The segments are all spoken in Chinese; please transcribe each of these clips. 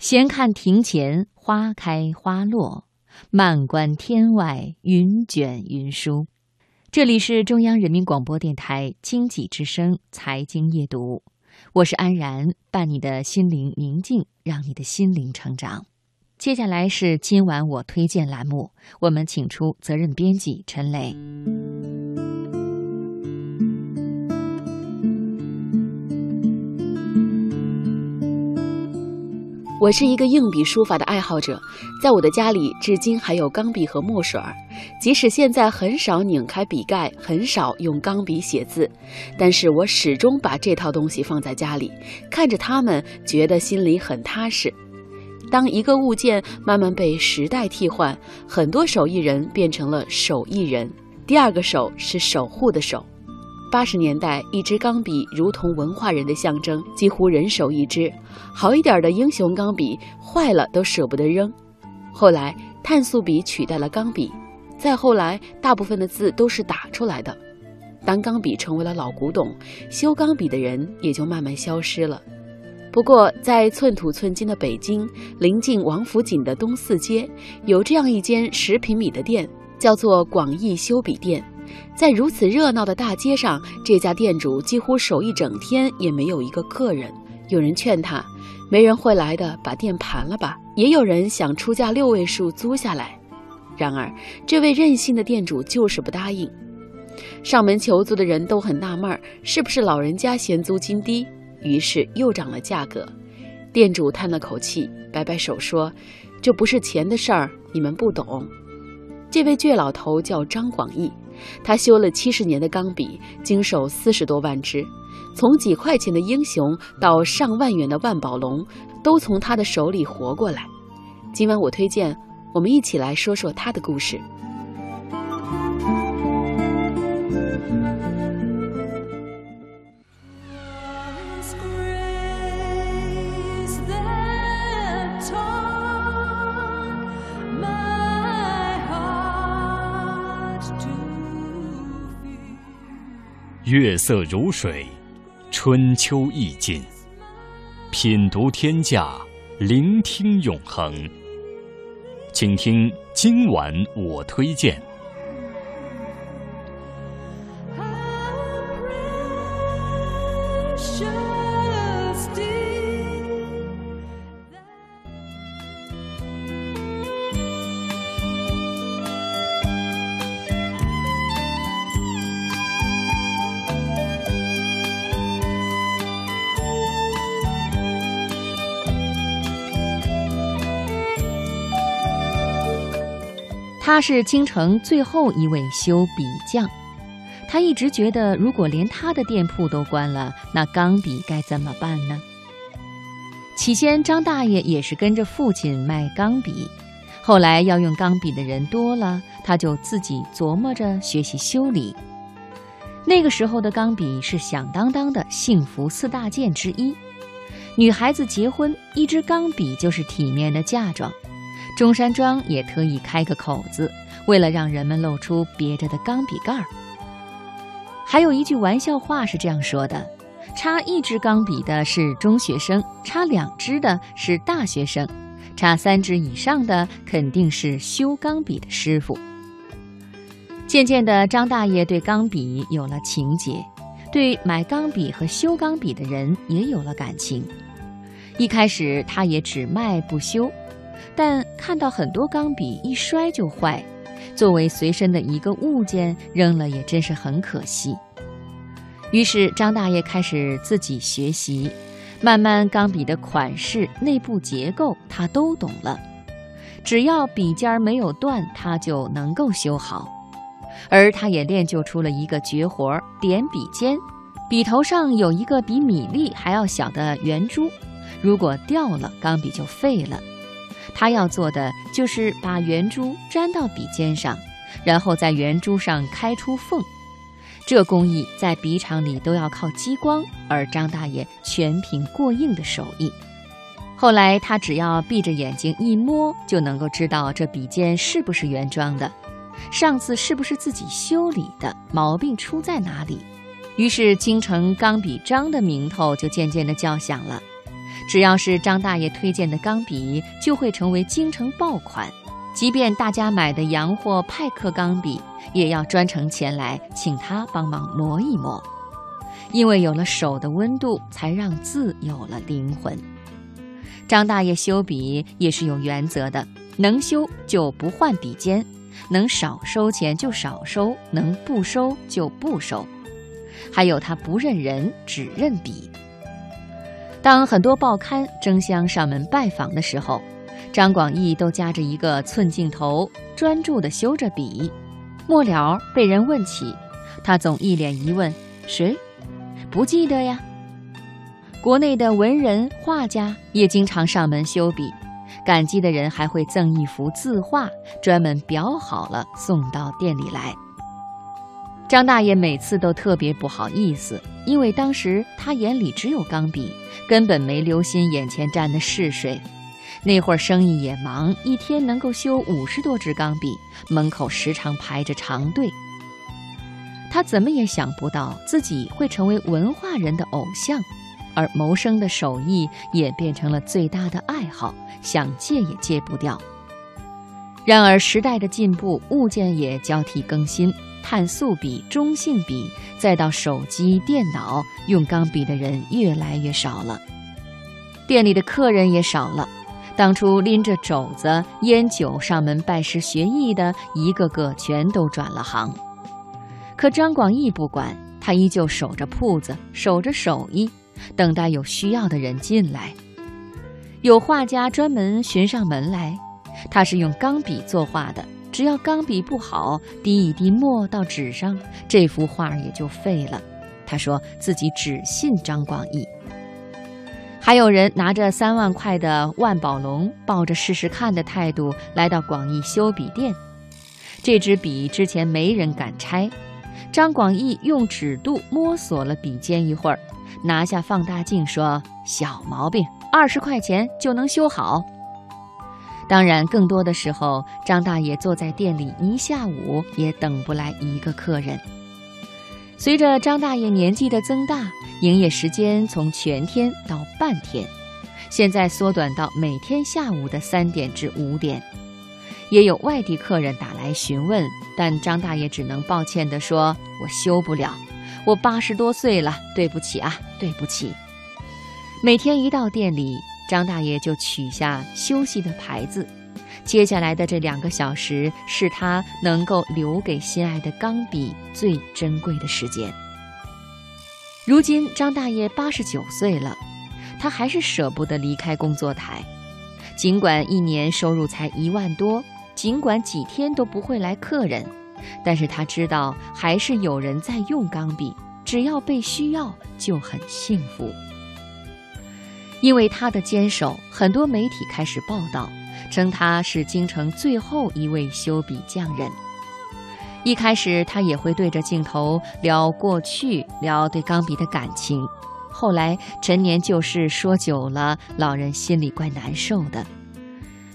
闲看庭前花开花落，漫观天外云卷云舒。这里是中央人民广播电台经济之声财经夜读，我是安然，伴你的心灵宁静，让你的心灵成长。接下来是今晚我推荐栏目，我们请出责任编辑陈磊。我是一个硬笔书法的爱好者，在我的家里至今还有钢笔和墨水儿。即使现在很少拧开笔盖，很少用钢笔写字，但是我始终把这套东西放在家里，看着它们，觉得心里很踏实。当一个物件慢慢被时代替换，很多手艺人变成了手艺人，第二个手是守护的手。八十年代，一支钢笔如同文化人的象征，几乎人手一支。好一点的英雄钢笔坏了都舍不得扔。后来，碳素笔取代了钢笔，再后来，大部分的字都是打出来的。当钢笔成为了老古董，修钢笔的人也就慢慢消失了。不过，在寸土寸金的北京，临近王府井的东四街，有这样一间十平米的店，叫做广义修笔店。在如此热闹的大街上，这家店主几乎守一整天也没有一个客人。有人劝他，没人会来的，把店盘了吧。也有人想出价六位数租下来，然而这位任性的店主就是不答应。上门求租的人都很纳闷，是不是老人家嫌租金低，于是又涨了价格。店主叹了口气，摆摆手说：“这不是钱的事儿，你们不懂。”这位倔老头叫张广义。他修了七十年的钢笔，经手四十多万支，从几块钱的英雄到上万元的万宝龙，都从他的手里活过来。今晚我推荐，我们一起来说说他的故事。月色如水，春秋意境。品读天下，聆听永恒。请听今晚我推荐。他是京城最后一位修笔匠，他一直觉得，如果连他的店铺都关了，那钢笔该怎么办呢？起先，张大爷也是跟着父亲卖钢笔，后来要用钢笔的人多了，他就自己琢磨着学习修理。那个时候的钢笔是响当当的幸福四大件之一，女孩子结婚，一支钢笔就是体面的嫁妆。中山装也特意开个口子，为了让人们露出别着的钢笔盖儿。还有一句玩笑话是这样说的：插一支钢笔的是中学生，插两支的是大学生，插三支以上的肯定是修钢笔的师傅。渐渐的，张大爷对钢笔有了情结，对买钢笔和修钢笔的人也有了感情。一开始，他也只卖不修。但看到很多钢笔一摔就坏，作为随身的一个物件扔了也真是很可惜。于是张大爷开始自己学习，慢慢钢笔的款式、内部结构他都懂了。只要笔尖儿没有断，他就能够修好。而他也练就出了一个绝活——点笔尖。笔头上有一个比米粒还要小的圆珠，如果掉了，钢笔就废了。他要做的就是把圆珠粘到笔尖上，然后在圆珠上开出缝。这工艺在笔厂里都要靠激光，而张大爷全凭过硬的手艺。后来他只要闭着眼睛一摸，就能够知道这笔尖是不是原装的，上次是不是自己修理的，毛病出在哪里。于是京城钢笔张的名头就渐渐地叫响了。只要是张大爷推荐的钢笔，就会成为京城爆款。即便大家买的洋货派克钢笔，也要专程前来请他帮忙磨一磨，因为有了手的温度，才让字有了灵魂。张大爷修笔也是有原则的，能修就不换笔尖，能少收钱就少收，能不收就不收。还有他不认人，只认笔。当很多报刊争相上门拜访的时候，张广义都夹着一个寸镜头，专注地修着笔。末了被人问起，他总一脸疑问：“谁？不记得呀？”国内的文人画家也经常上门修笔，感激的人还会赠一幅字画，专门裱好了送到店里来。张大爷每次都特别不好意思，因为当时他眼里只有钢笔，根本没留心眼前站的是谁。那会儿生意也忙，一天能够修五十多支钢笔，门口时常排着长队。他怎么也想不到自己会成为文化人的偶像，而谋生的手艺也变成了最大的爱好，想戒也戒不掉。然而时代的进步，物件也交替更新，碳素笔、中性笔，再到手机、电脑，用钢笔的人越来越少了，店里的客人也少了。当初拎着肘子、烟酒上门拜师学艺的，一个个全都转了行。可张广义不管，他依旧守着铺子，守着手艺，等待有需要的人进来。有画家专门寻上门来，他是用钢笔作画的，只要钢笔不好，滴一滴墨到纸上，这幅画也就废了。他说自己只信张广义。还有人拿着三万块的万宝龙，抱着试试看的态度来到广义修笔店。这支笔之前没人敢拆，张广义用指肚摸索了笔尖一会儿，拿下放大镜说：“小毛病，二十块钱就能修好。”当然，更多的时候，张大爷坐在店里一下午也等不来一个客人。随着张大爷年纪的增大。营业时间从全天到半天，现在缩短到每天下午的三点至五点。也有外地客人打来询问，但张大爷只能抱歉地说：“我修不了，我八十多岁了，对不起啊，对不起。”每天一到店里，张大爷就取下休息的牌子。接下来的这两个小时，是他能够留给心爱的钢笔最珍贵的时间。如今张大爷八十九岁了，他还是舍不得离开工作台。尽管一年收入才一万多，尽管几天都不会来客人，但是他知道还是有人在用钢笔，只要被需要就很幸福。因为他的坚守，很多媒体开始报道，称他是京城最后一位修笔匠人。一开始他也会对着镜头聊过去，聊对钢笔的感情。后来陈年旧事说久了，老人心里怪难受的。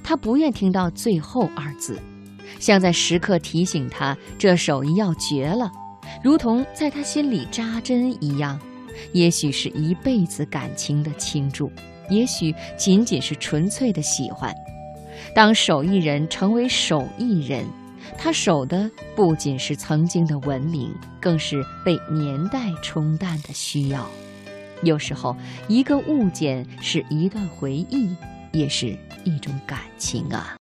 他不愿听到“最后”二字，像在时刻提醒他这手艺要绝了，如同在他心里扎针一样。也许是一辈子感情的倾注，也许仅仅是纯粹的喜欢。当手艺人成为手艺人。他守的不仅是曾经的文明，更是被年代冲淡的需要。有时候，一个物件是一段回忆，也是一种感情啊。